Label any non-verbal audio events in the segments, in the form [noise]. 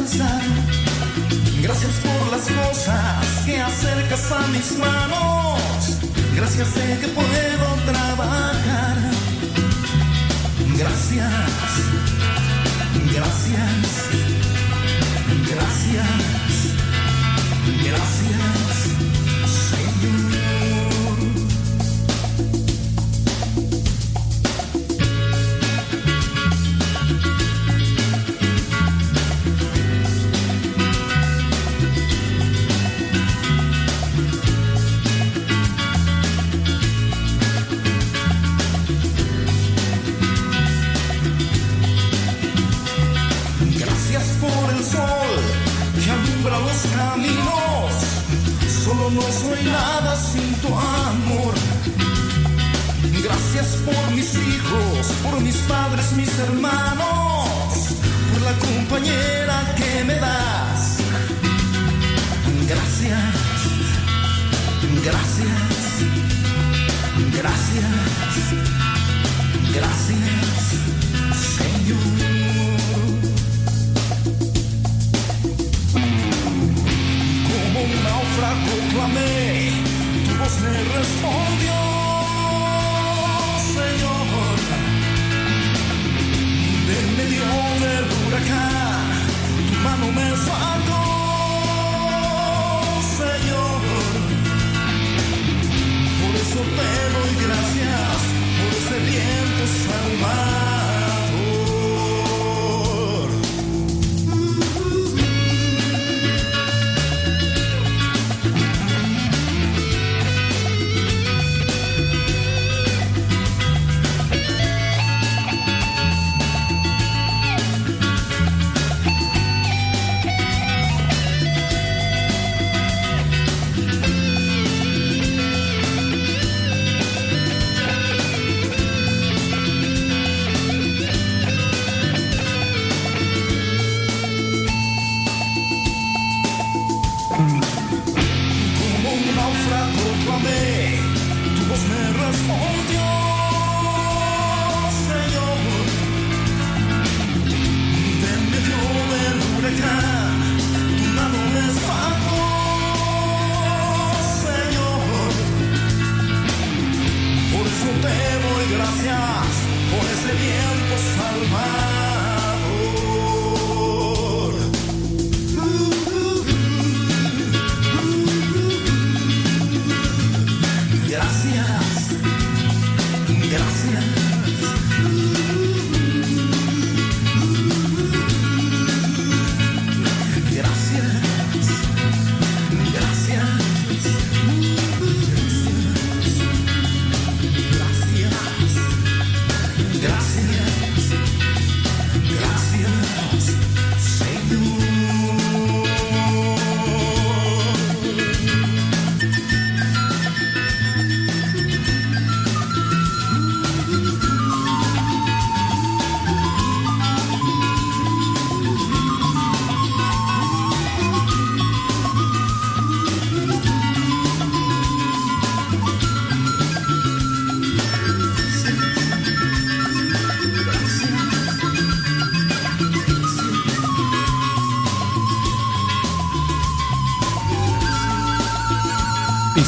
Gracias por las cosas que acercas a mis manos. Gracias de que puedo trabajar. Gracias, gracias, gracias, gracias, chamar.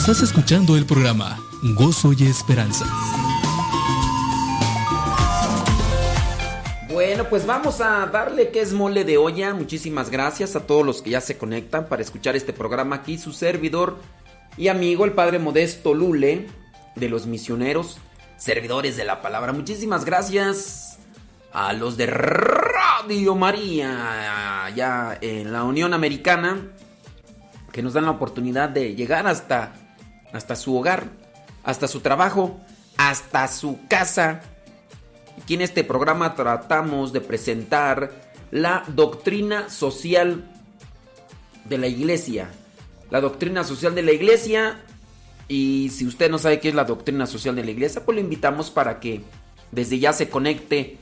Estás escuchando el programa Gozo y Esperanza. Bueno, pues vamos a darle que es mole de olla. Muchísimas gracias a todos los que ya se conectan para escuchar este programa aquí. Su servidor y amigo, el Padre Modesto Lule, de los misioneros, servidores de la palabra. Muchísimas gracias a los de Radio María, allá en la Unión Americana, que nos dan la oportunidad de llegar hasta, hasta su hogar, hasta su trabajo, hasta su casa. Aquí en este programa tratamos de presentar la doctrina social de la iglesia. La doctrina social de la iglesia. Y si usted no sabe qué es la doctrina social de la iglesia, pues lo invitamos para que desde ya se conecte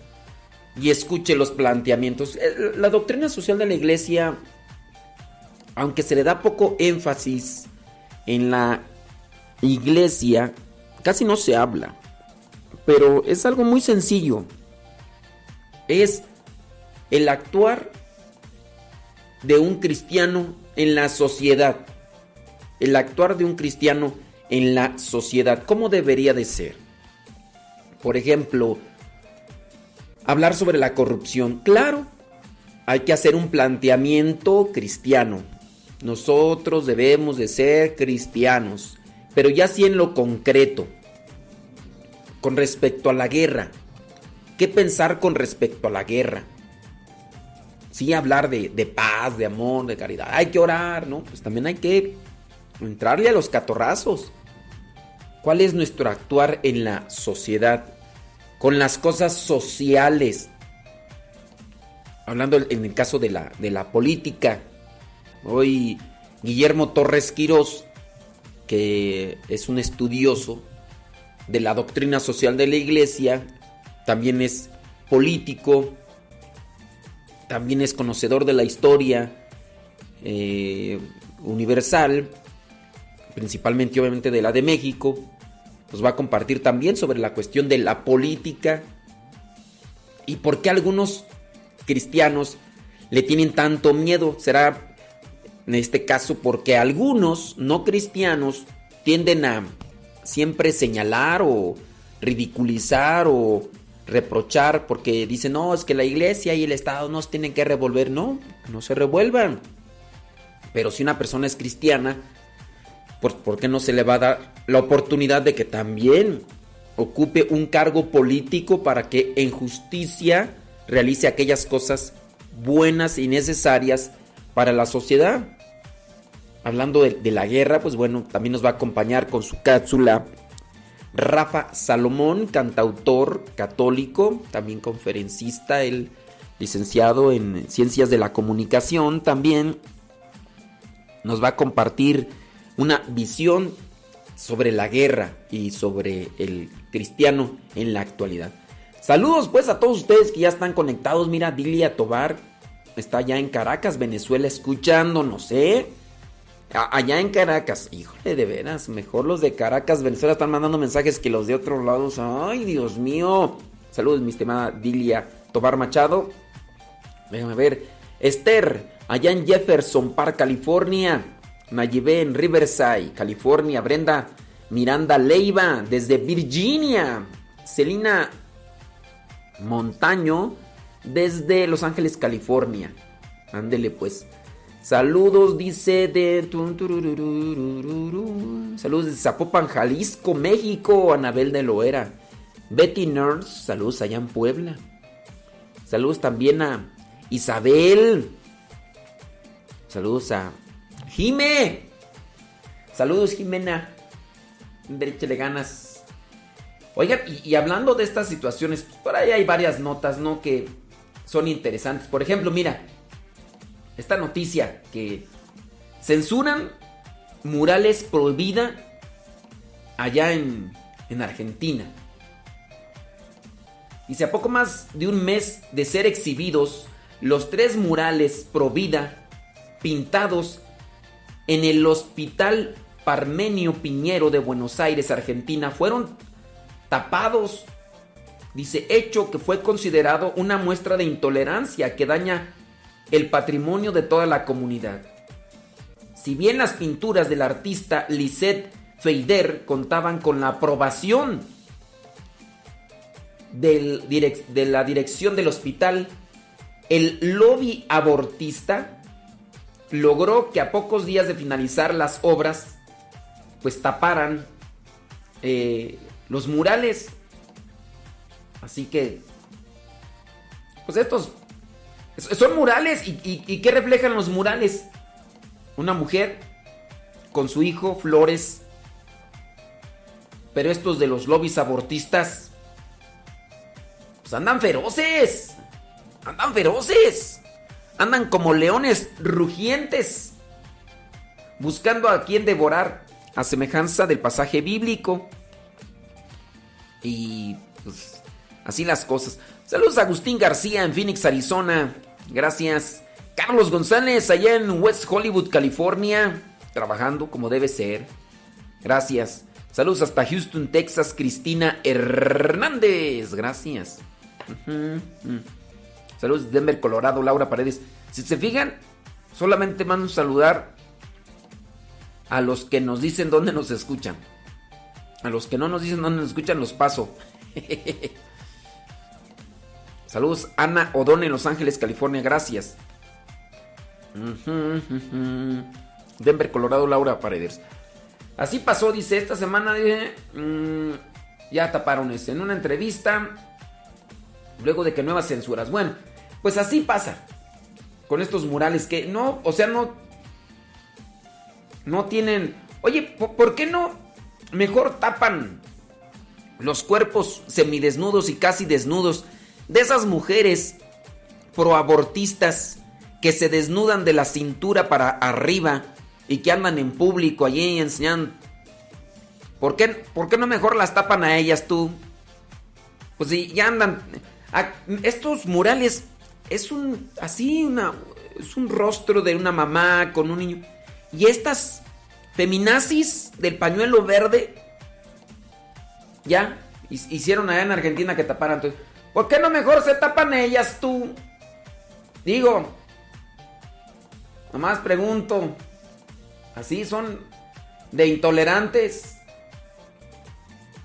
y escuche los planteamientos. Eh, La doctrina social de la iglesia, aunque se le da poco énfasis en la iglesia, casi no se habla. Pero es algo muy sencillo. Es el actuar de un cristiano en la sociedad. El actuar de un cristiano en la sociedad. ¿Cómo debería de ser? Por ejemplo, hablar sobre la corrupción. Claro, hay que hacer un planteamiento cristiano. Nosotros debemos de ser cristianos, pero ya sí en lo concreto, con respecto a la guerra. ¿Qué pensar con respecto a la guerra? Sí, hablar de, de paz, de amor, de caridad. Hay que orar, ¿no? Pues también hay que entrarle a los catorrazos. ¿Cuál es nuestro actuar en la sociedad? Con las cosas sociales. Hablando en el caso de la, de la política. Hoy Guillermo Torres Quirós, que es un estudioso de la doctrina social de la iglesia, también es político, también es conocedor de la historia eh, universal, principalmente obviamente de la de México, nos va a compartir también sobre la cuestión de la política y por qué algunos cristianos le tienen tanto miedo. Será en este caso porque algunos no cristianos tienden a siempre señalar o ridiculizar o reprochar porque dicen, no, es que la iglesia y el Estado nos tienen que revolver. No, no se revuelvan. Pero si una persona es cristiana, ¿por, qué no se le va a dar la oportunidad de que también ocupe un cargo político para que en justicia realice aquellas cosas buenas y necesarias para la sociedad? Hablando de, la guerra, pues bueno, también nos va a acompañar con su cápsula Rafa Salomón, cantautor católico, también conferencista, el licenciado en Ciencias de la Comunicación, también nos va a compartir una visión sobre la guerra y sobre el cristiano en la actualidad. Saludos pues a todos ustedes que ya están conectados. Mira, Dilia Tobar está ya en Caracas, Venezuela, escuchándonos, ¿eh? Allá en Caracas, híjole, de veras, mejor los de Caracas, Venezuela están mandando mensajes que los de otros lados. Ay, Dios mío. Saludos, mi estimada Dilia Tobar Machado. Déjame ver. Esther, allá en Jefferson Park, California. Nayibé en Riverside, California. Brenda Miranda Leiva, desde Virginia. Celina Montaño, desde Los Ángeles, California. Ándele pues. Saludos, dice de. Saludos de Zapopan, Jalisco, México. Anabel de Loera. Betty Nurse, saludos allá en Puebla. Saludos también a Isabel. Saludos a Jime. Saludos, Jimena. Échale ganas. Oigan, y, y, hablando de estas situaciones, por ahí hay varias notas, ¿no? Que son interesantes. Por ejemplo, mira, esta noticia que censuran murales prohibida allá en, en Argentina. Dice, a poco más de un mes de ser exhibidos, los tres murales Provida pintados en el Hospital Parmenio Piñero de Buenos Aires, Argentina, fueron tapados. Dice, hecho que fue considerado una muestra de intolerancia que daña el patrimonio de toda la comunidad. Si bien las pinturas del artista Lisette Feider contaban con la aprobación de la dirección del hospital, el lobby abortista logró que a pocos días de finalizar las obras, pues taparan eh, los murales. Así que, pues estos son murales. ¿Y, qué reflejan los murales? Una mujer con su hijo, flores. Pero estos de los lobbies abortistas. Pues andan feroces. Andan feroces. Andan como leones rugientes. Buscando a quien devorar. A semejanza del pasaje bíblico. Y pues así las cosas. Saludos a Agustín García en Phoenix, Arizona. Gracias. Carlos González, allá en West Hollywood, California, trabajando como debe ser. Gracias. Saludos hasta Houston, Texas, Cristina Hernández. Gracias. Saludos de Denver, Colorado, Laura Paredes. Si se fijan, Solamente mando saludar a los que nos dicen dónde nos escuchan. A los que no nos dicen dónde nos escuchan, los paso. [laughs] Saludos, Ana Odone, Los Ángeles, California, gracias. Denver, Colorado, Laura Paredes. Así pasó, dice, esta semana mm, ya taparon eso. En una entrevista, luego de que nuevas censuras. Bueno, pues así pasa con estos murales que no, o sea, no, no tienen... Oye, ¿por qué no mejor tapan los cuerpos semidesnudos y casi desnudos de esas mujeres proabortistas que se desnudan de la cintura para arriba y que andan en público allí enseñando. ¿Por qué, ¿Por qué no mejor las tapan a ellas tú? Pues si ya andan. estos murales es un. Así, una. Es un rostro de una mamá con un niño. Y estas feminazis del pañuelo verde. Ya. Hicieron allá en Argentina que taparan. Entonces, ¿Por qué no mejor se tapan ellas tú? Digo, nomás pregunto. Así son de intolerantes.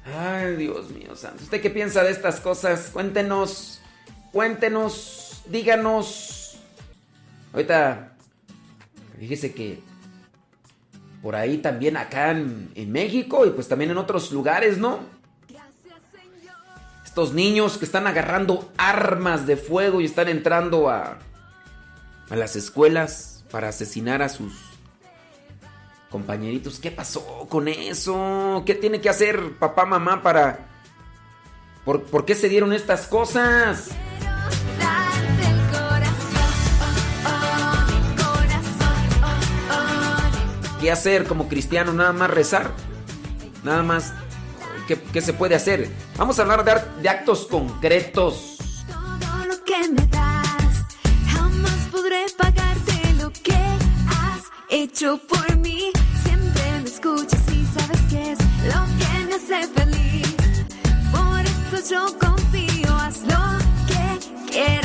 Ay, Dios mío santo. ¿Usted qué piensa de estas cosas? Cuéntenos. Cuéntenos. Díganos. Ahorita, fíjese que por ahí también acá en, en México y pues también en otros lugares, ¿no? Estos niños que están agarrando armas de fuego y están entrando a, a las escuelas para asesinar a sus compañeritos. ¿Qué pasó con eso? ¿Qué tiene que hacer papá, mamá para... ¿Por, ¿por qué se dieron estas cosas? ¿Qué hacer como cristiano? Nada más rezar. Nada más ¿Qué, se puede hacer? Vamos a hablar de, de actos concretos. Todo lo que me das, jamás podré pagarte lo que has hecho por mí. Siempre me escuchas y sabes que es lo que me hace feliz. Por eso yo confío, haz lo que quieras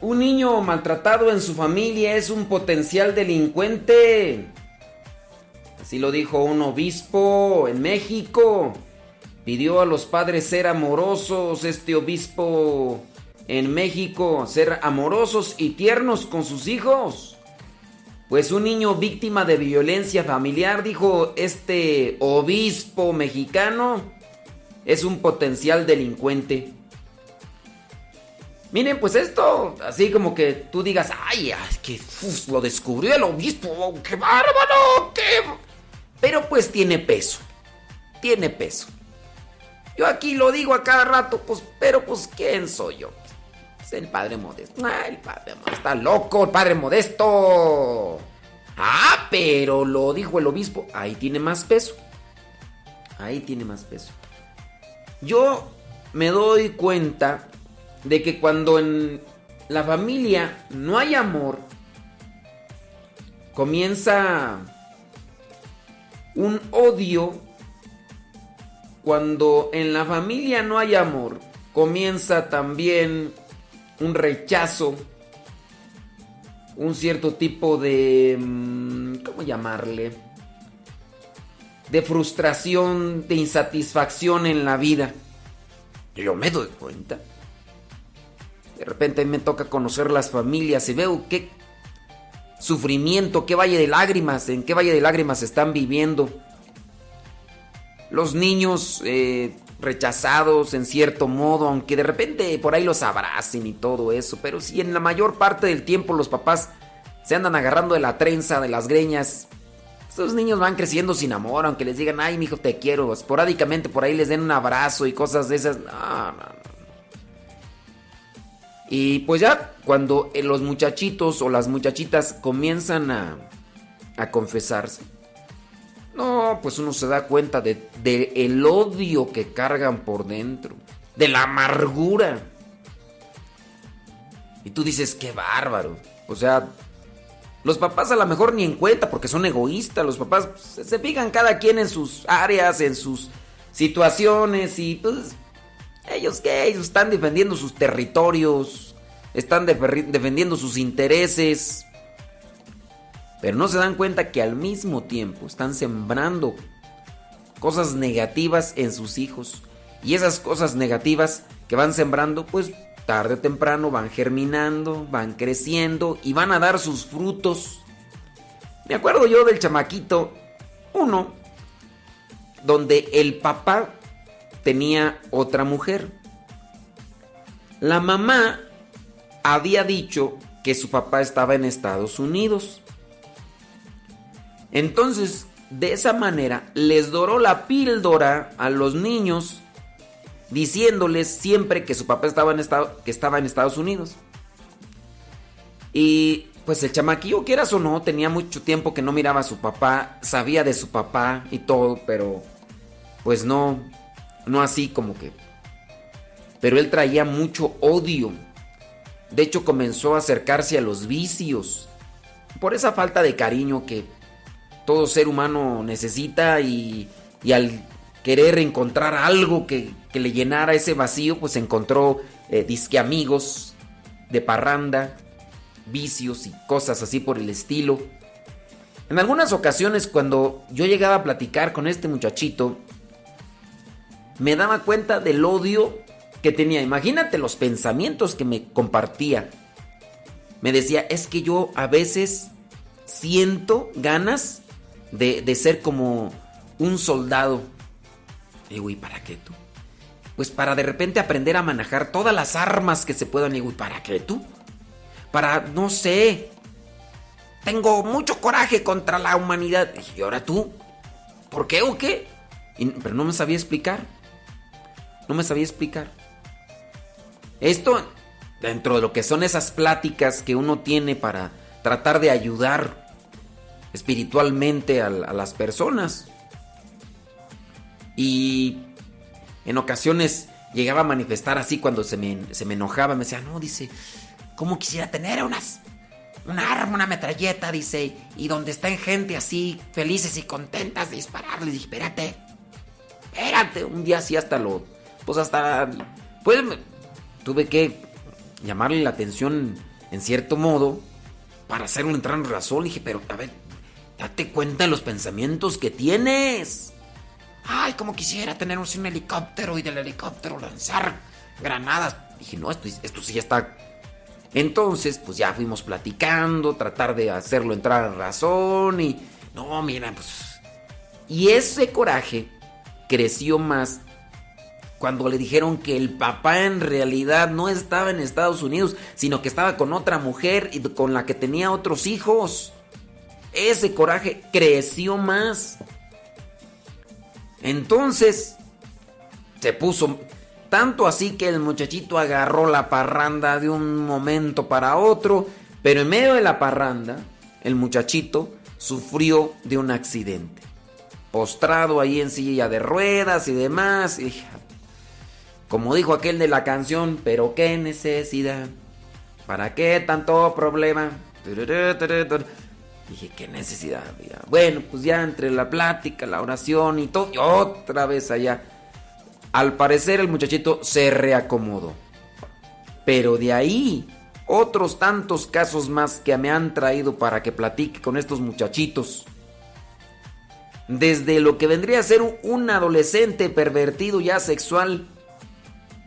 un niño maltratado en su familia es un potencial delincuente. Así lo dijo un obispo en México. Pidió a los padres ser amorosos, este obispo en México, ser amorosos y tiernos con sus hijos. Pues un niño víctima de violencia familiar, dijo este obispo mexicano, es un potencial delincuente. Miren, pues esto, así como que tú digas, ay, es que lo descubrió el obispo, qué bárbaro, qué... Pero pues tiene peso, tiene peso. Yo aquí lo digo a cada rato, pues, pero pues, ¿quién soy yo? Es el padre modesto. Ah, el padre modesto. Está loco, el padre modesto. Ah, pero lo dijo el obispo. Ahí tiene más peso. Ahí tiene más peso. Yo me doy cuenta de que cuando en la familia no hay amor, comienza un odio cuando en la familia no hay amor, comienza también un rechazo, un cierto tipo de... Mm, ¿Cómo llamarle? De frustración, de insatisfacción en la vida. Yo me doy cuenta. De repente me toca conocer las familias y veo qué sufrimiento, qué valle de lágrimas, en qué valle de lágrimas están viviendo. Los niños eh, rechazados en cierto modo, aunque de repente por ahí los abracen y todo eso, pero si en la mayor parte del tiempo los papás se andan agarrando de la trenza, de las greñas, estos niños van creciendo sin amor, aunque les digan, ay, mi hijo, te quiero, esporádicamente por ahí les den un abrazo y cosas de esas. No, no, Y pues ya cuando eh, los muchachitos o las muchachitas comienzan a, a confesarse, no, pues uno se da cuenta de, el odio que cargan por dentro, de la amargura. Y tú dices, qué bárbaro. O sea, los papás a lo mejor ni en cuenta porque son egoístas. Los papás se, fijan cada quien en sus áreas, en sus situaciones y pues ellos que ellos están defendiendo sus territorios, están defendiendo sus intereses. Pero no se dan cuenta que al mismo tiempo están sembrando cosas negativas en sus hijos. Y esas cosas negativas que van sembrando, pues tarde o temprano van germinando, van creciendo y van a dar sus frutos. Me acuerdo yo del chamaquito, uno, donde el papá tenía otra mujer. La mamá había dicho que su papá estaba en Estados Unidos. Entonces, de esa manera, les doró la píldora a los niños, diciéndoles siempre que su papá estaba en, que estaba en Estados Unidos. Y pues el chamaquillo, quieras o no, tenía mucho tiempo que no miraba a su papá, sabía de su papá y todo, pero pues no, no así como que... Pero él traía mucho odio. De hecho comenzó a acercarse a los vicios. Por esa falta de cariño que todo ser humano necesita y, al querer encontrar algo que, le llenara ese vacío, pues encontró eh, disque amigos de parranda, vicios y cosas así por el estilo. En algunas ocasiones cuando yo llegaba a platicar con este muchachito, me daba cuenta del odio que tenía. Imagínate los pensamientos que me compartía. Me decía, es que yo a veces siento ganas de, ser como un soldado. Y güey, ¿para qué tú? Pues para de repente aprender a manejar todas las armas que se puedan. Y güey, ¿para qué tú? Para, no sé. Tengo mucho coraje contra la humanidad. Y ahora tú, ¿por qué o qué? pero no me sabía explicar. No me sabía explicar. Esto, dentro de lo que son esas pláticas que uno tiene para tratar de ayudar espiritualmente a, las personas. Y en ocasiones llegaba a manifestar así cuando se me, se me enojaba. Me decía, no, dice, ¿cómo quisiera tener unas, una arma, una metralleta? Dice, y donde están gente así, felices y contentas de disparar. Le dije, espérate, espérate. Un día así hasta lo, pues hasta, pues tuve que llamarle la atención en cierto modo para hacerlo entrar en razón. dije, pero a ver, date cuenta de los pensamientos que tienes. Ay, como quisiera tener un helicóptero y del helicóptero lanzar granadas. Dije, no, esto, esto sí ya está. Entonces, pues ya fuimos platicando, tratar de hacerlo entrar en razón y. No, mira, pues. Y ese coraje creció más cuando le dijeron que el papá en realidad no estaba en Estados Unidos, sino que estaba con otra mujer y con la que tenía otros hijos. Ese coraje creció más. Entonces, se puso tanto así que el muchachito agarró la parranda de un momento para otro, pero en medio de la parranda, el muchachito sufrió de un accidente. Postrado ahí en silla de ruedas y demás. Y como dijo aquel de la canción, pero qué necesidad. ¿Para qué tanto problema? Dije, qué necesidad. Bueno, pues ya entre la plática, la oración y todo, y otra vez allá. Al parecer el muchachito se reacomodó. Pero de ahí, otros tantos casos más que me han traído para que platique con estos muchachitos. Desde lo que vendría a ser un adolescente pervertido ya sexual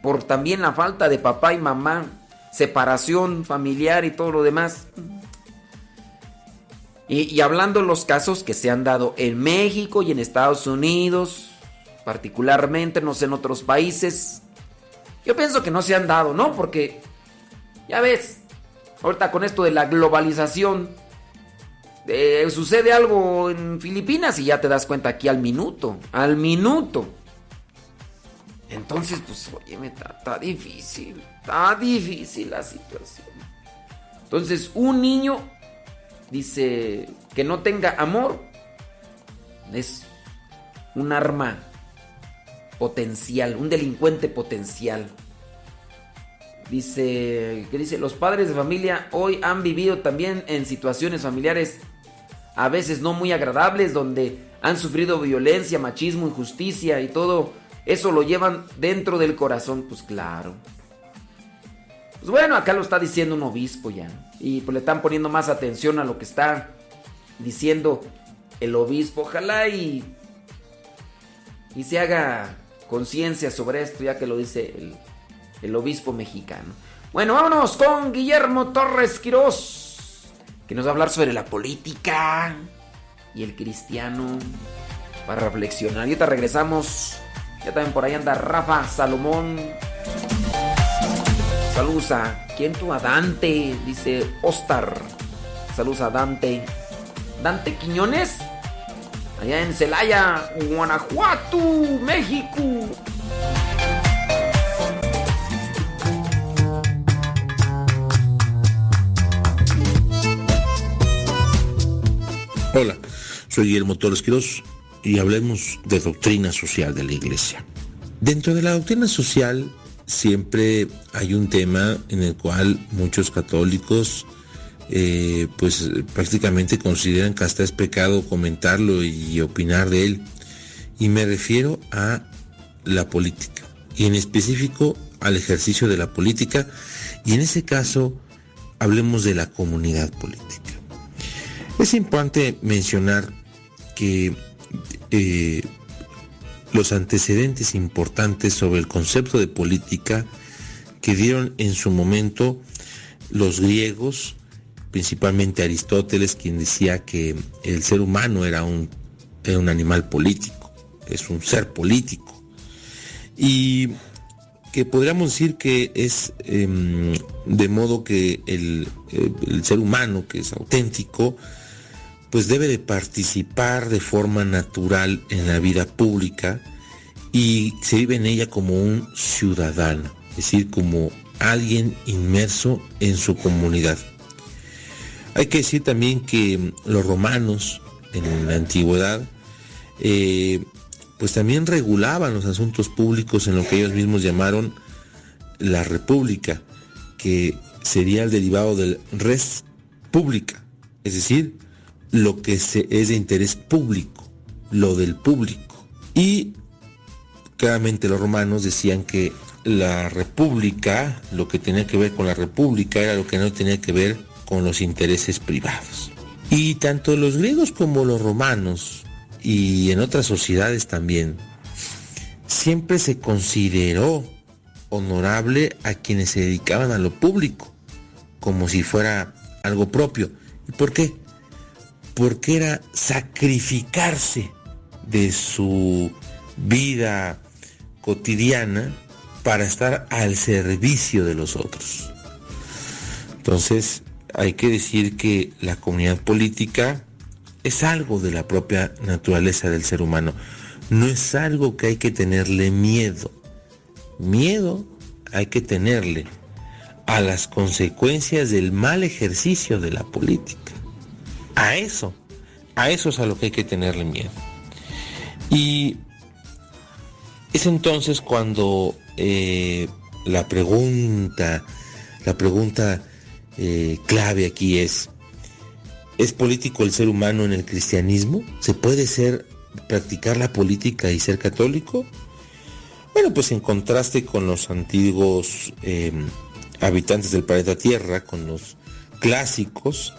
por también la falta de papá y mamá, separación familiar y todo lo demás. Y, hablando de los casos que se han dado en México y en Estados Unidos, particularmente, no sé, en otros países, yo pienso que no se han dado, ¿no? Porque, ya ves, ahorita con esto de la globalización, eh, sucede algo en Filipinas y ya te das cuenta aquí al minuto, al minuto. Entonces, pues, oye, está, difícil, está difícil la situación. Entonces, un niño dice que no tenga amor es un arma potencial, un delincuente potencial. Dice, que dice, los padres de familia hoy han vivido también en situaciones familiares a veces no muy agradables donde han sufrido violencia, machismo, injusticia y todo eso lo llevan dentro del corazón, pues claro. Pues bueno, acá lo está diciendo un obispo ya. Y pues le están poniendo más atención a lo que está diciendo el obispo. Ojalá y, y se haga conciencia sobre esto, ya que lo dice el, el obispo mexicano. Bueno, vámonos con Guillermo Torres Quirós, que nos va a hablar sobre la política y el cristiano para reflexionar. Y ahorita regresamos ya también por ahí anda Rafa Salomón. Saludos a. ¿Quién tú? A Dante. Dice Ostar. Saludos a Dante. Dante Quiñones. Allá en Celaya, Guanajuato, México. Hola, soy Guillermo Torres Quiroz y hablemos de doctrina social de la iglesia. Dentro de la doctrina social siempre hay un tema en el cual muchos católicos eh, pues prácticamente consideran que hasta es pecado comentarlo y opinar de él. Y me refiero a la política y en específico al ejercicio de la política y en ese caso hablemos de la comunidad política. Es importante mencionar que eh, los antecedentes importantes sobre el concepto de política que dieron en su momento los griegos, principalmente Aristóteles, quien decía que el ser humano era un, un animal político, es un ser político. Y que podríamos decir que es em, de modo que el, el, ser humano, que es auténtico, pues debe de participar de forma natural en la vida pública y se vive en ella como un ciudadano, es decir, como alguien inmerso en su comunidad. Hay que decir también que los romanos en la antigüedad eh, pues también regulaban los asuntos públicos en lo que ellos mismos llamaron la república, que sería el derivado del res pública, es decir, lo que se, es de interés público, lo del público. Y claramente los romanos decían que la república, lo que tenía que ver con la república era lo que no tenía que ver con los intereses privados. Y tanto los griegos como los romanos, y en otras sociedades también, siempre se consideró honorable a quienes se dedicaban a lo público, como si fuera algo propio. ¿Y por qué? Porque era sacrificarse de su vida cotidiana para estar al servicio de los otros. Entonces, hay que decir que la comunidad política es algo de la propia naturaleza del ser humano. No es algo que hay que tenerle miedo. Miedo hay que tenerle a las consecuencias del mal ejercicio de la política. A eso, a eso es a lo que hay que tenerle miedo. Y es entonces cuando eh, la pregunta, la pregunta eh, clave aquí es, ¿es político el ser humano en el cristianismo? ¿Se puede ser, practicar la política y ser católico? Bueno, pues en contraste con los antiguos em, habitantes del planeta Tierra, con los clásicos,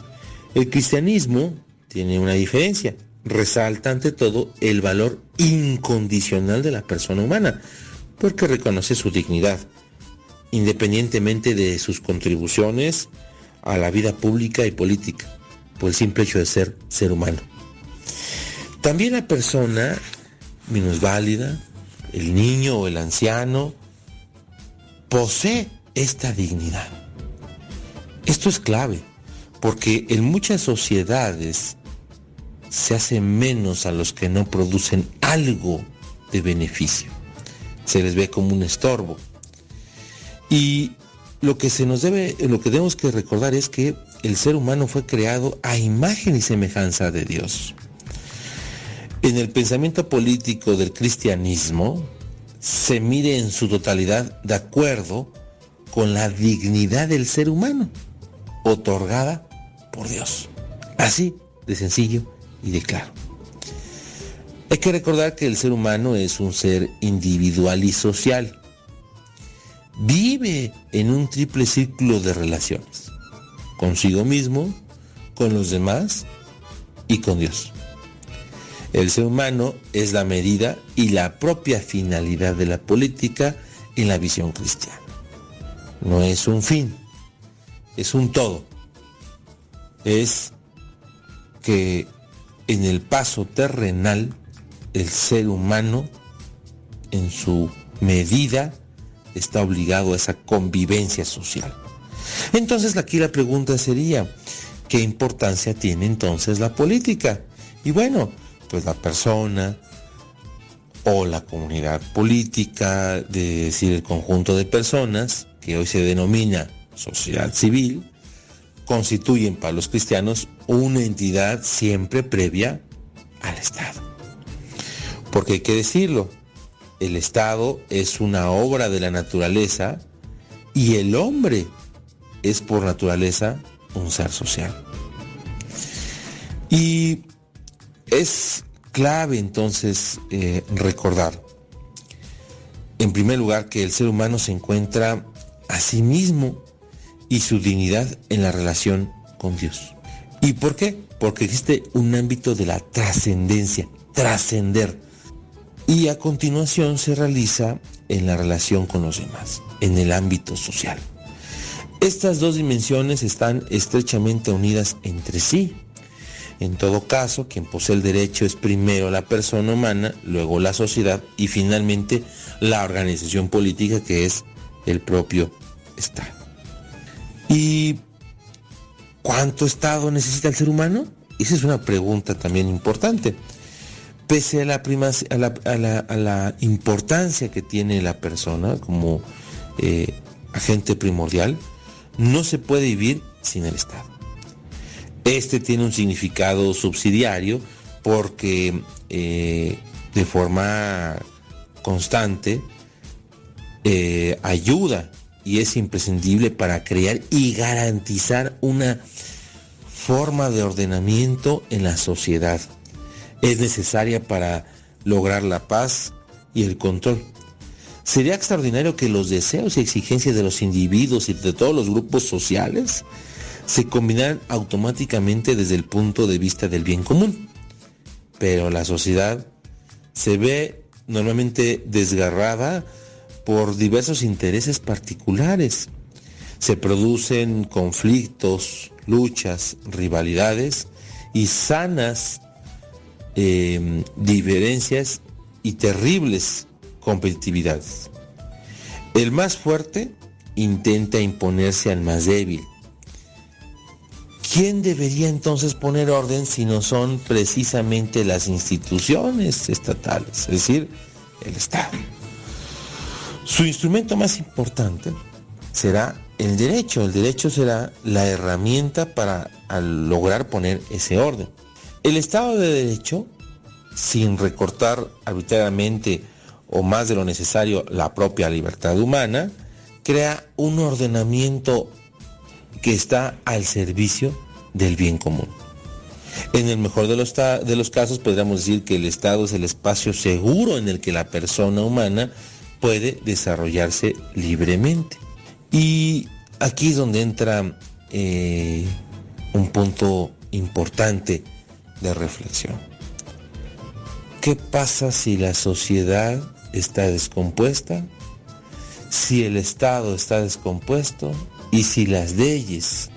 el cristianismo tiene una diferencia. Resalta ante todo el valor incondicional de la persona humana, porque reconoce su dignidad, independientemente de sus contribuciones a la vida pública y política, por el simple hecho de ser ser humano. También la persona minusválida, el niño o el anciano, posee esta dignidad. Esto es clave, porque en muchas sociedades se hace menos a los que no producen algo de beneficio. Se les ve como un estorbo. Y lo que se nos debe, lo que tenemos que recordar es que el ser humano fue creado a imagen y semejanza de Dios. En el pensamiento político del cristianismo se mide en su totalidad de acuerdo con la dignidad del ser humano, otorgada por Dios. Así de sencillo y de claro. Hay que recordar que el ser humano es un ser individual y social. Vive en un triple círculo de relaciones. Consigo mismo, con los demás y con Dios. El ser humano es la medida y la propia finalidad de la política en la visión cristiana. No es un fin, es un todo. Es que en el paso terrenal el ser humano en su medida está obligado a esa convivencia social. Entonces aquí la pregunta sería, ¿qué importancia tiene entonces la política? Y bueno, pues la persona o la comunidad política, de decir el conjunto de personas, que hoy se denomina sociedad civil, constituyen para los cristianos una entidad siempre previa al Estado. Porque hay que decirlo, el Estado es una obra de la naturaleza y el hombre es por naturaleza un ser social. Y es clave entonces eh, recordar, en primer lugar, que el ser humano se encuentra a sí mismo y su dignidad en la relación con Dios. ¿Y por qué? Porque existe un ámbito de la trascendencia, trascender. Y a continuación se realiza en la relación con los demás, en el ámbito social. Estas dos dimensiones están estrechamente unidas entre sí en todo caso, quien posee el derecho es primero la persona humana, luego la sociedad y finalmente la organización política que es el propio Estado. ¿Y cuánto Estado necesita el ser humano? Esa es una pregunta también importante. Pese a la, importancia que tiene la persona como eh, agente primordial, no se puede vivir sin el Estado. Este tiene un significado subsidiario porque eh, de forma constante eh, ayuda y es imprescindible para crear y garantizar una forma de ordenamiento en la sociedad. Es necesaria para lograr la paz y el control. Sería extraordinario que los deseos y exigencias de los individuos y de todos los grupos sociales se combinaran automáticamente desde el punto de vista del bien común. Pero la sociedad se ve normalmente desgarrada por diversos intereses particulares. Se producen conflictos, luchas, rivalidades y sanas eh, diferencias y terribles competitividades. El más fuerte intenta imponerse al más débil. ¿Quién debería entonces poner orden si no son precisamente las instituciones estatales, es decir, el Estado? Su instrumento más importante será el derecho. El derecho será la herramienta para lograr poner ese orden. El Estado de Derecho, sin recortar arbitrariamente o más de lo necesario la propia libertad humana, crea un ordenamiento que está al servicio del bien común. En el mejor de los, de los casos podríamos decir que el Estado es el espacio seguro en el que la persona humana puede desarrollarse libremente. Y aquí es donde entra eh, un punto importante de reflexión. ¿Qué pasa si la sociedad está descompuesta? Si el Estado está descompuesto y si las leyes,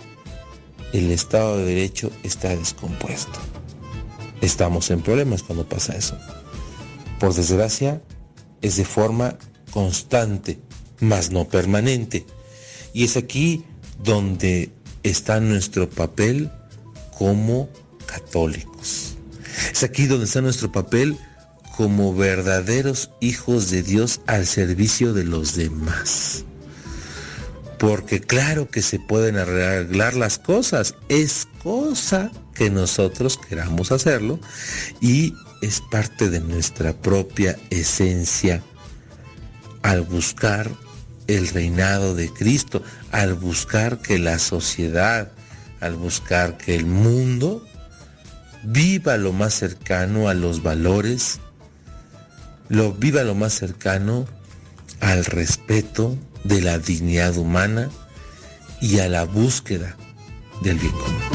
el Estado de Derecho está descompuesto. Estamos en problemas cuando pasa eso. Por desgracia, es de forma constante, mas no permanente. Y es aquí donde está nuestro papel como católicos. Es aquí donde está nuestro papel como verdaderos hijos de Dios al servicio de los demás. Porque claro que se pueden arreglar las cosas, es cosa que nosotros queramos hacerlo y es parte de nuestra propia esencia al buscar el reinado de Cristo, al buscar que la sociedad, al buscar que el mundo viva lo más cercano a los valores, lo viva lo más cercano al respeto de la dignidad humana y a la búsqueda del bien común.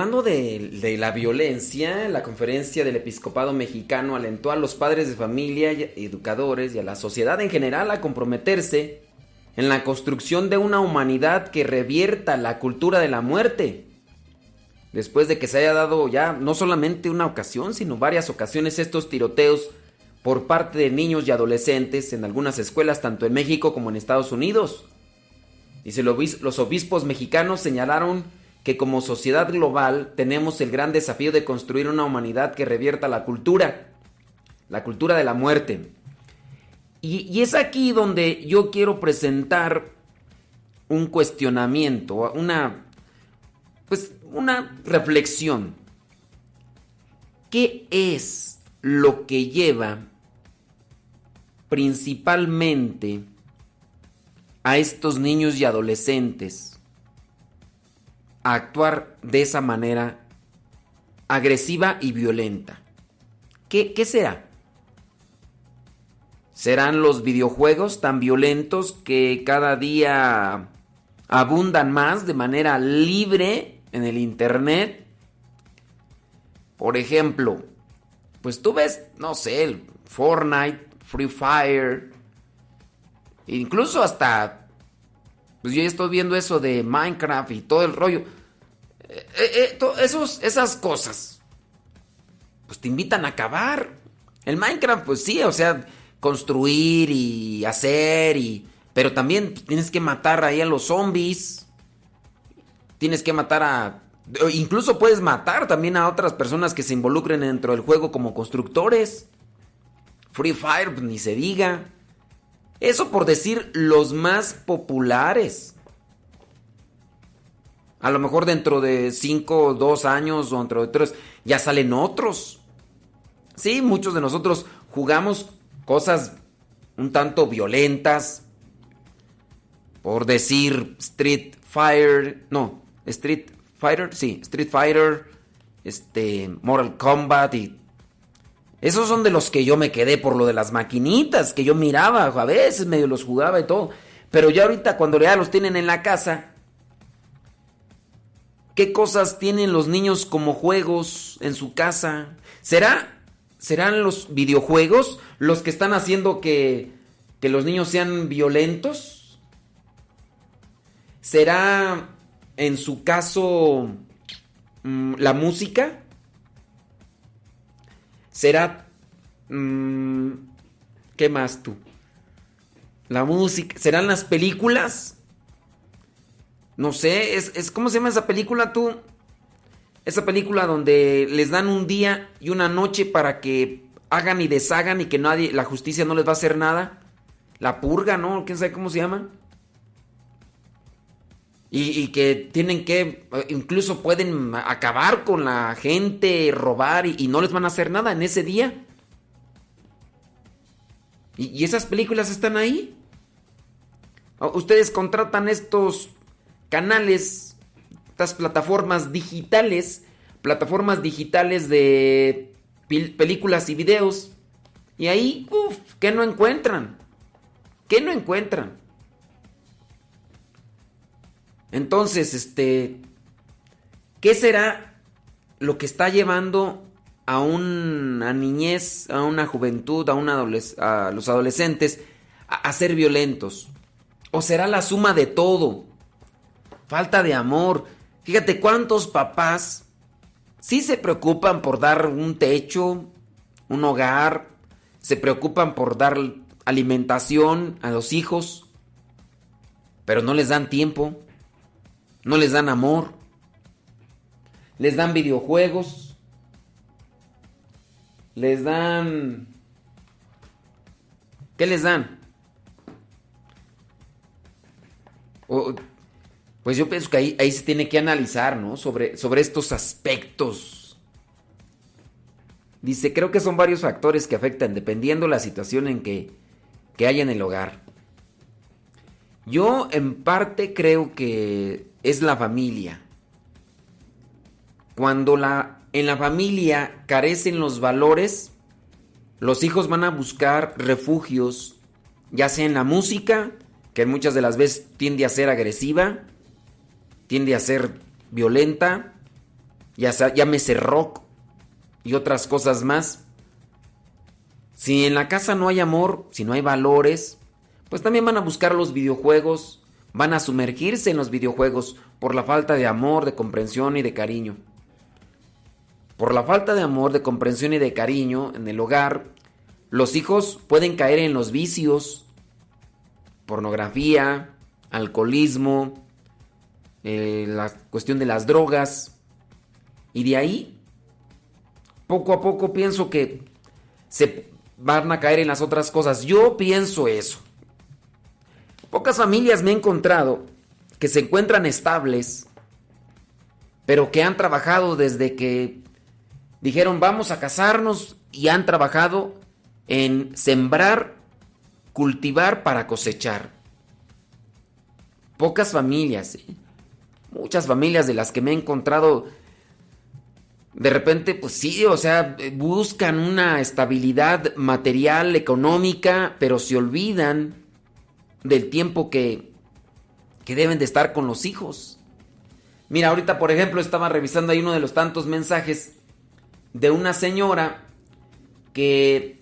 hablando de, la violencia, la conferencia del episcopado mexicano alentó a los padres de familia, educadores y a la sociedad en general a comprometerse en la construcción de una humanidad que revierta la cultura de la muerte. Después de que se haya dado ya no solamente una ocasión, sino varias ocasiones estos tiroteos por parte de niños y adolescentes en algunas escuelas, tanto en México como en Estados Unidos. Dice, los obispos mexicanos señalaron que como sociedad global tenemos el gran desafío de construir una humanidad que revierta la cultura, la cultura de la muerte. Y, es aquí donde yo quiero presentar un cuestionamiento, una, pues, una reflexión. ¿Qué es lo que lleva principalmente a estos niños y adolescentes actuar de esa manera agresiva y violenta. ¿Qué, será? ¿Serán los videojuegos tan violentos que cada día abundan más de manera libre en el Internet? Por ejemplo, pues tú ves, no sé, Fortnite, Free Fire, incluso hasta, pues yo estoy viendo eso de Minecraft y todo el rollo. Eh, eh, eh, esos, esas cosas, pues te invitan a acabar. El Minecraft, pues sí, o sea, construir y hacer y... Pero también tienes que matar ahí a los zombies. Tienes que matar a... Incluso puedes matar también a otras personas que se involucren dentro del juego como constructores. Free Fire, pues, ni se diga. Eso por decir los más populares. A lo mejor dentro de 5 2 años o dentro de 3 ya salen otros. Sí, muchos de nosotros jugamos cosas un tanto violentas. Por decir Street Fighter, no, Street Fighter, sí, Street Fighter, este, Mortal Kombat y esos son de los que yo me quedé por lo de las maquinitas, que yo miraba, a veces medio los jugaba y todo. Pero ya ahorita cuando ya los tienen en la casa, ¿qué cosas tienen los niños como juegos en su casa? ¿Será serán los videojuegos los que están haciendo que, que los niños sean violentos? ¿Será en su caso mm, la música? Será... Mm, ¿Qué más tú? La música. ¿Serán las películas? No sé, es, es, ¿cómo se llama esa película tú? Esa película donde les dan un día y una noche para que hagan y deshagan y que nadie, la justicia no les va a hacer nada. La purga, ¿no? ¿Quién sabe cómo se llama? Y, que tienen que, incluso pueden acabar con la gente, robar y, no les van a hacer nada en ese día. ¿Y, esas películas están ahí? Ustedes contratan estos canales, estas plataformas digitales, plataformas digitales de películas y videos. Y ahí, uff, ¿qué no encuentran? ¿Qué no encuentran? Entonces, este, ¿qué será lo que está llevando a una niñez, a una juventud, a, una a los adolescentes a, ser violentos? ¿O será la suma de todo? Falta de amor. Fíjate cuántos papás sí se preocupan por dar un techo, un hogar, se preocupan por dar alimentación a los hijos, pero no les dan tiempo. No les dan amor. Les dan videojuegos. Les dan... ¿Qué les dan? pues yo pienso que ahí, ahí, se tiene que analizar, ¿no? Sobre, sobre estos aspectos. Dice, creo que son varios factores que afectan dependiendo la situación en que, que haya en el hogar. Yo en parte creo que es la familia. Cuando la, en la familia carecen los valores, los hijos van a buscar refugios, ya sea en la música, que muchas de las veces tiende a ser agresiva, tiende a ser violenta, ya sea, llámese rock y otras cosas más. Si en la casa no hay amor, si no hay valores, pues también van a buscar los videojuegos, van a sumergirse en los videojuegos por la falta de amor, de comprensión y de cariño. Por la falta de amor, de comprensión y de cariño en el hogar, los hijos pueden caer en los vicios, pornografía, alcoholismo, eh, la cuestión de las drogas. Y de ahí, poco a poco pienso que se van a caer en las otras cosas. Yo pienso eso. Pocas familias me he encontrado que se encuentran estables, pero que han trabajado desde que dijeron vamos a casarnos y han trabajado en sembrar, cultivar para cosechar. Pocas familias, muchas familias de las que me he encontrado, de repente, pues sí, o sea, buscan una estabilidad material, económica, pero se olvidan del tiempo que, que deben de estar con los hijos. Mira, ahorita, por ejemplo, estaba revisando ahí uno de los tantos mensajes de una señora que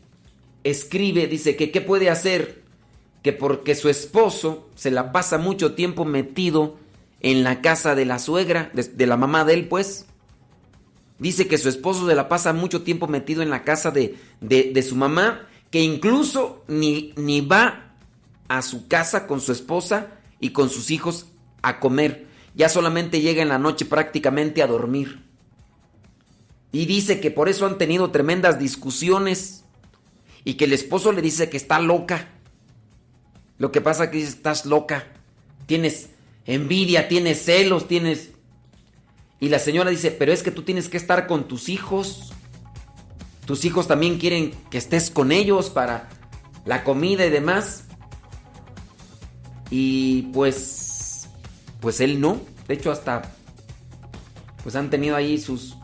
escribe, dice que qué puede hacer, que porque su esposo se la pasa mucho tiempo metido en la casa de la suegra, de, la mamá de él, pues. Dice que su esposo se la pasa mucho tiempo metido en la casa de, de, su mamá, que incluso ni, ni va a su casa con su esposa y con sus hijos a comer. Ya solamente llega en la noche prácticamente a dormir. Y dice que por eso han tenido tremendas discusiones y que el esposo le dice que está loca. Lo que pasa es que estás loca, tienes envidia, tienes celos, tienes... Y la señora dice, pero es que tú tienes que estar con tus hijos. Tus hijos también quieren que estés con ellos para la comida y demás. Y pues, pues él no. De hecho, hasta, pues han tenido ahí sus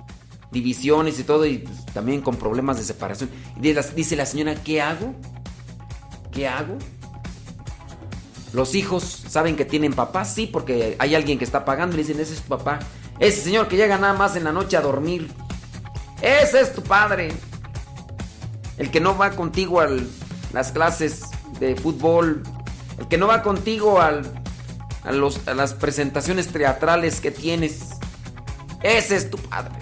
divisiones y todo, y pues, también con problemas de separación. Y dice la señora, ¿qué hago? ¿Qué hago? Los hijos saben que tienen papá, sí, porque hay alguien que está pagando. Le dicen, ese es tu papá. Ese señor que llega nada más en la noche a dormir. Ese es tu padre. El que no va contigo a las clases de fútbol. El que no va contigo a, a las presentaciones teatrales que tienes. Ese es tu padre.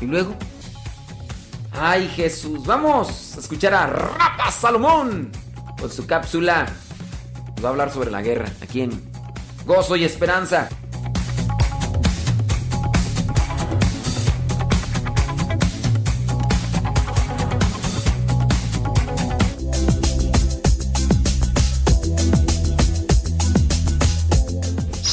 Y luego. ¡Ay, Jesús! Vamos a escuchar a Rapa Salomón con su cápsula. Nos va a hablar sobre la guerra aquí en Gozo y Esperanza.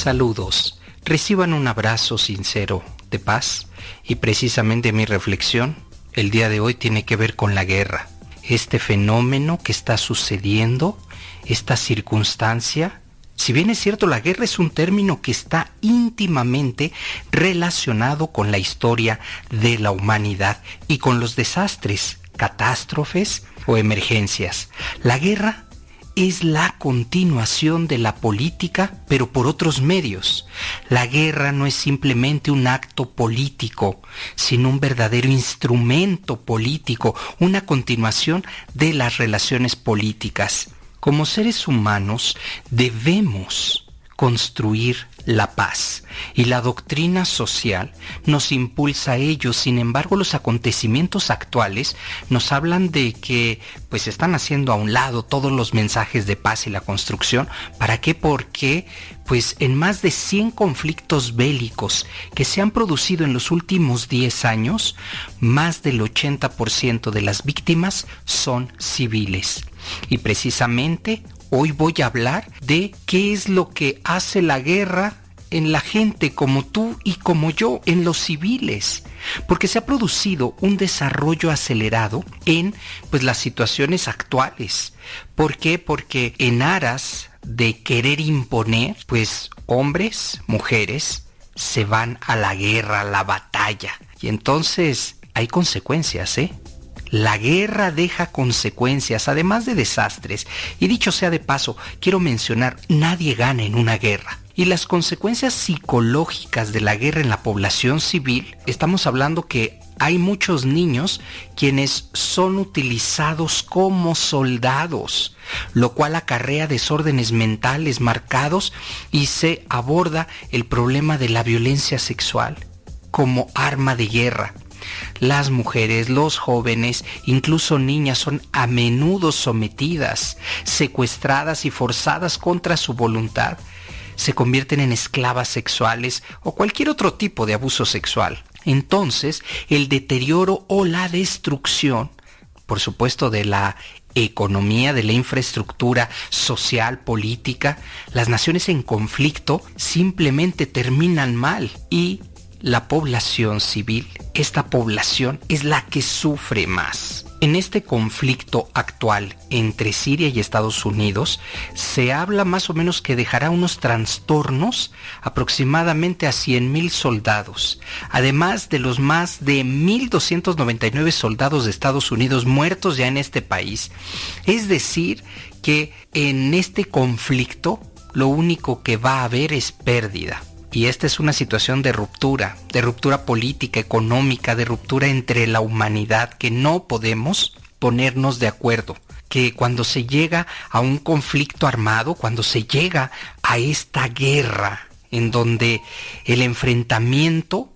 Saludos. Reciban un abrazo sincero de paz y precisamente mi reflexión el día de hoy tiene que ver con la guerra. Este fenómeno que está sucediendo, esta circunstancia, si bien es cierto, la guerra es un término que está íntimamente relacionado con la historia de la humanidad y con los desastres, catástrofes o emergencias. La guerra es la continuación de la política, pero por otros medios. La guerra no es simplemente un acto político, sino un verdadero instrumento político, una continuación de las relaciones políticas. Como seres humanos debemos construir la paz. Y la doctrina social nos impulsa a ello. Sin embargo, los acontecimientos actuales nos hablan de que pues están haciendo a un lado todos los mensajes de paz y la construcción. ¿Para qué? Porque pues en más de 100 conflictos bélicos que se han producido en los últimos 10 años, más del 80% de las víctimas son civiles. Y precisamente Hoy voy a hablar de qué es lo que hace la guerra en la gente como tú y como yo, en los civiles, porque se ha producido un desarrollo acelerado en pues las situaciones actuales. ¿Por qué? Porque en aras de querer imponer, pues hombres, mujeres se van a la guerra, a la batalla. Y entonces hay consecuencias, ¿eh? La guerra deja consecuencias, además de desastres. Y dicho sea de paso, quiero mencionar, nadie gana en una guerra. Y las consecuencias psicológicas de la guerra en la población civil, estamos hablando que hay muchos niños quienes son utilizados como soldados, lo cual acarrea desórdenes mentales marcados y se aborda el problema de la violencia sexual como arma de guerra. Las mujeres, los jóvenes, incluso niñas son a menudo sometidas, secuestradas y forzadas contra su voluntad. Se convierten en esclavas sexuales o cualquier otro tipo de abuso sexual. Entonces, el deterioro o la destrucción, por supuesto, de la economía, de la infraestructura social, política, las naciones en conflicto simplemente terminan mal y la población civil, esta población es la que sufre más. En este conflicto actual entre Siria y Estados Unidos, se habla más o menos que dejará unos trastornos aproximadamente a 100.000 soldados, además de los más de 1.299 soldados de Estados Unidos muertos ya en este país. Es decir, que en este conflicto lo único que va a haber es pérdida. Y esta es una situación de ruptura, de ruptura política, económica, de ruptura entre la humanidad, que no podemos ponernos de acuerdo. Que cuando se llega a un conflicto armado, cuando se llega a esta guerra en donde el enfrentamiento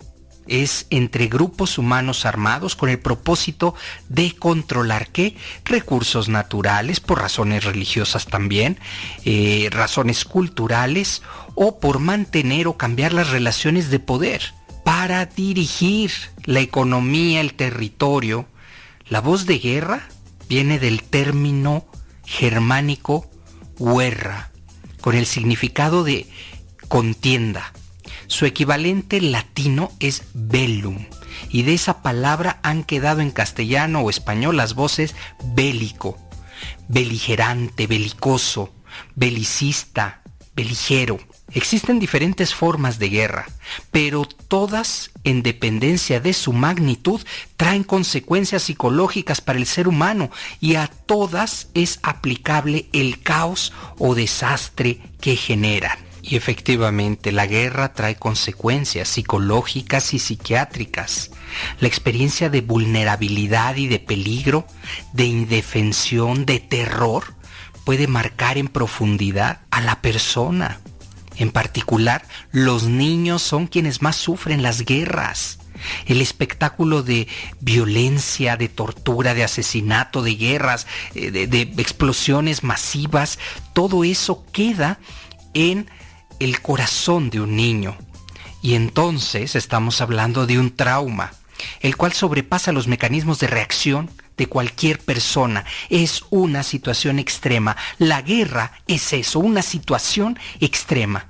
es entre grupos humanos armados con el propósito de controlar qué recursos naturales, por razones religiosas también, eh, razones culturales o por mantener o cambiar las relaciones de poder para dirigir la economía, el territorio. La voz de guerra viene del término germánico guerra, con el significado de contienda su equivalente latino es bellum, y de esa palabra han quedado en castellano o español las voces bélico, beligerante, belicoso, belicista, beligero. Existen diferentes formas de guerra, pero todas, en dependencia de su magnitud, traen consecuencias psicológicas para el ser humano y a todas es aplicable el caos o desastre que generan. Y efectivamente, la guerra trae consecuencias psicológicas y psiquiátricas. La experiencia de vulnerabilidad y de peligro, de indefensión, de terror, puede marcar en profundidad a la persona. En particular, los niños son quienes más sufren las guerras. El espectáculo de violencia, de tortura, de asesinato, de guerras, eh, de, de explosiones masivas, todo eso queda en el corazón de un niño. Y entonces estamos hablando de un trauma, el cual sobrepasa los mecanismos de reacción de cualquier persona. Es una situación extrema. La guerra es eso, una situación extrema.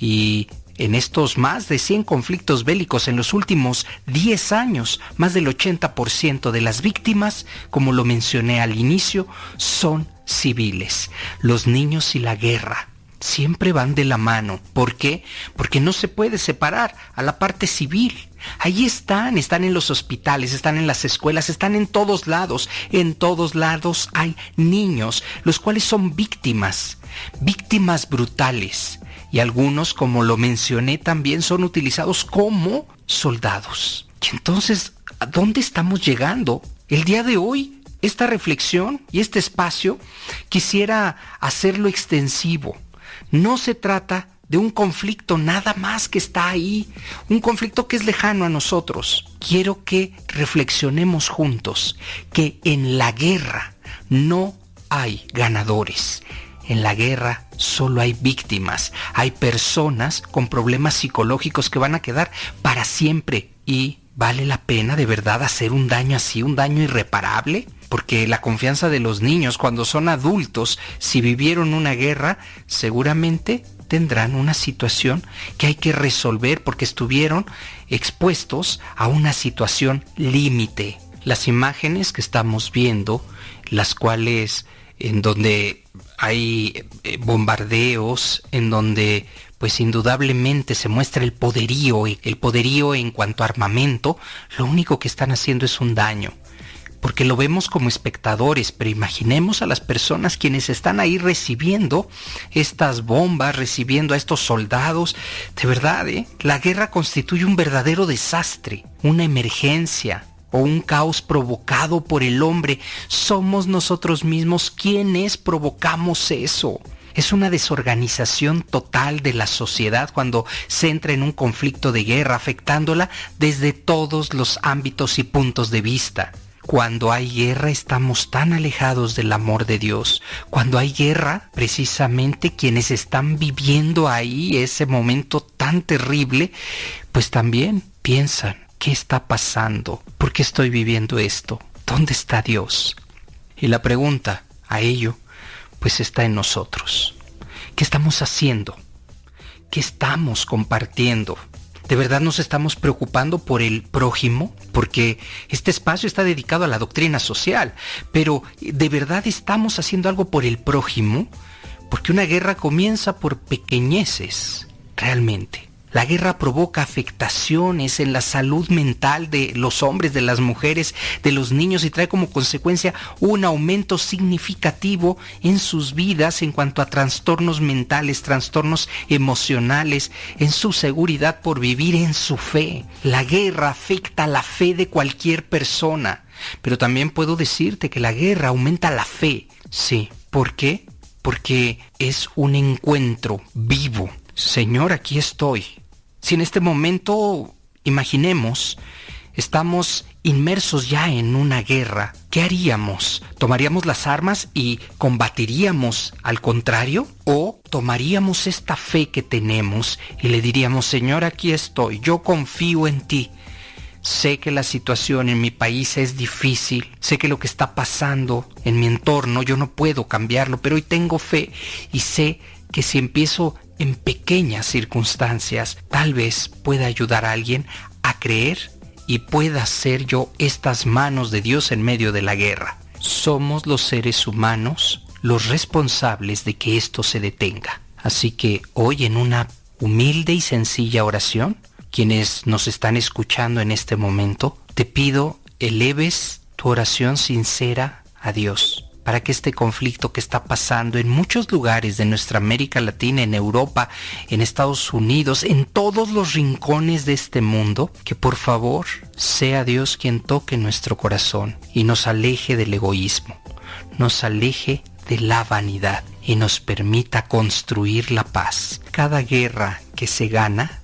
Y en estos más de 100 conflictos bélicos en los últimos 10 años, más del 80% de las víctimas, como lo mencioné al inicio, son civiles, los niños y la guerra siempre van de la mano. ¿Por qué? Porque no se puede separar a la parte civil. Ahí están, están en los hospitales, están en las escuelas, están en todos lados. En todos lados hay niños, los cuales son víctimas, víctimas brutales. Y algunos, como lo mencioné, también son utilizados como soldados. Y entonces, ¿a dónde estamos llegando? El día de hoy, esta reflexión y este espacio quisiera hacerlo extensivo no se trata de un conflicto nada más que está ahí, un conflicto que es lejano a nosotros. Quiero que reflexionemos juntos que en la guerra no hay ganadores. En la guerra solo hay víctimas, hay personas con problemas psicológicos que van a quedar para siempre y vale la pena de verdad hacer un daño así, un daño irreparable porque la confianza de los niños cuando son adultos, si vivieron una guerra, seguramente tendrán una situación que hay que resolver porque estuvieron expuestos a una situación límite. Las imágenes que estamos viendo, las cuales en donde hay eh, bombardeos, en donde pues indudablemente se muestra el poderío, el poderío en cuanto a armamento, lo único que están haciendo es un daño porque lo vemos como espectadores, pero imaginemos a las personas quienes están ahí recibiendo estas bombas, recibiendo a estos soldados. De verdad, ¿eh? la guerra constituye un verdadero desastre, una emergencia, o un caos provocado por el hombre. Somos nosotros mismos quienes provocamos eso. Es una desorganización total de la sociedad cuando se entra en un conflicto de guerra afectándola desde todos los ámbitos y puntos de vista. Cuando hay guerra estamos tan alejados del amor de Dios. Cuando hay guerra, precisamente quienes están viviendo ahí ese momento tan terrible, pues también piensan, ¿qué está pasando? ¿Por qué estoy viviendo esto? ¿Dónde está Dios? Y la pregunta a ello, pues está en nosotros. ¿Qué estamos haciendo? ¿Qué estamos compartiendo? ¿De verdad nos estamos preocupando por el prójimo? Porque este espacio está dedicado a la doctrina social, pero ¿de verdad estamos haciendo algo por el prójimo? Porque una guerra comienza por pequeñeces, realmente. La guerra provoca afectaciones en la salud mental de los hombres, de las mujeres, de los niños y trae como consecuencia un aumento significativo en sus vidas en cuanto a trastornos mentales, trastornos emocionales, en su seguridad por vivir en su fe. La guerra afecta la fe de cualquier persona. Pero también puedo decirte que la guerra aumenta la fe. Sí. ¿Por qué? Porque es un encuentro vivo. Señor, aquí estoy si en este momento, imaginemos, estamos inmersos ya en una guerra, ¿qué haríamos? ¿Tomaríamos las armas y combatiríamos al contrario? ¿O tomaríamos esta fe que tenemos y le diríamos, Señor, aquí estoy, yo confío en ti? Sé que la situación en mi país es difícil, sé que lo que está pasando en mi entorno yo no puedo cambiarlo, pero hoy tengo fe y sé que si empiezo en pequeñas circunstancias, tal vez pueda ayudar a alguien a creer y pueda ser yo estas manos de Dios en medio de la guerra. Somos los seres humanos los responsables de que esto se detenga. Así que hoy en una humilde y sencilla oración, quienes nos están escuchando en este momento, te pido eleves tu oración sincera a Dios para que este conflicto que está pasando en muchos lugares de nuestra América Latina, en Europa, en Estados Unidos, en todos los rincones de este mundo, que por favor sea Dios quien toque nuestro corazón y nos aleje del egoísmo, nos aleje de la vanidad y nos permita construir la paz. Cada guerra que se gana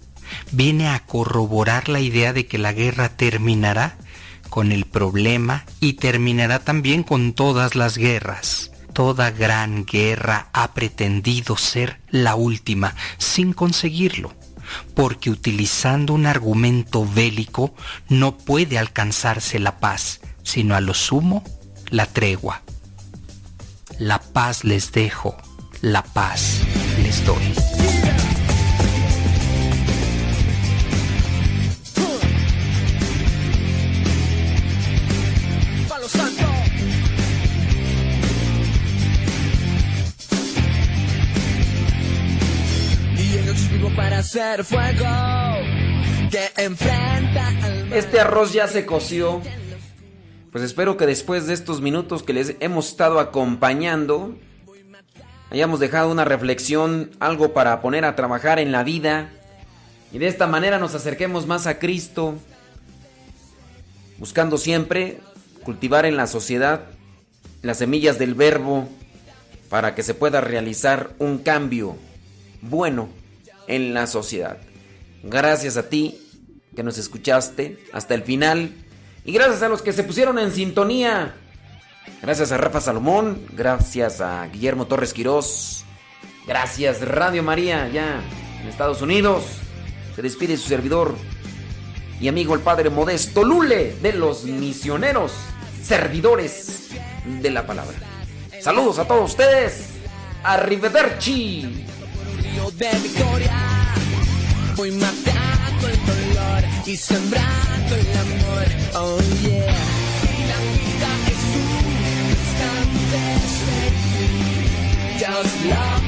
viene a corroborar la idea de que la guerra terminará con el problema y terminará también con todas las guerras. Toda gran guerra ha pretendido ser la última sin conseguirlo, porque utilizando un argumento bélico no puede alcanzarse la paz, sino a lo sumo la tregua. La paz les dejo, la paz les doy. Este arroz ya se coció. Pues espero que después de estos minutos que les hemos estado acompañando, hayamos dejado una reflexión, algo para poner a trabajar en la vida. Y de esta manera nos acerquemos más a Cristo, buscando siempre cultivar en la sociedad las semillas del verbo para que se pueda realizar un cambio bueno en la sociedad. Gracias a ti que nos escuchaste hasta el final y gracias a los que se pusieron en sintonía. Gracias a Rafa Salomón, gracias a Guillermo Torres Quirós, gracias Radio María ya en Estados Unidos. Se despide su servidor y amigo el Padre Modesto Lule de los misioneros, servidores de la palabra. Saludos a todos ustedes. Arrivederci de victoria. Voy matando el dolor y sembrando el amor. Oh yeah. Si la vida es un instante, just love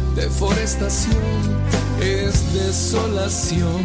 deforestación es desolación.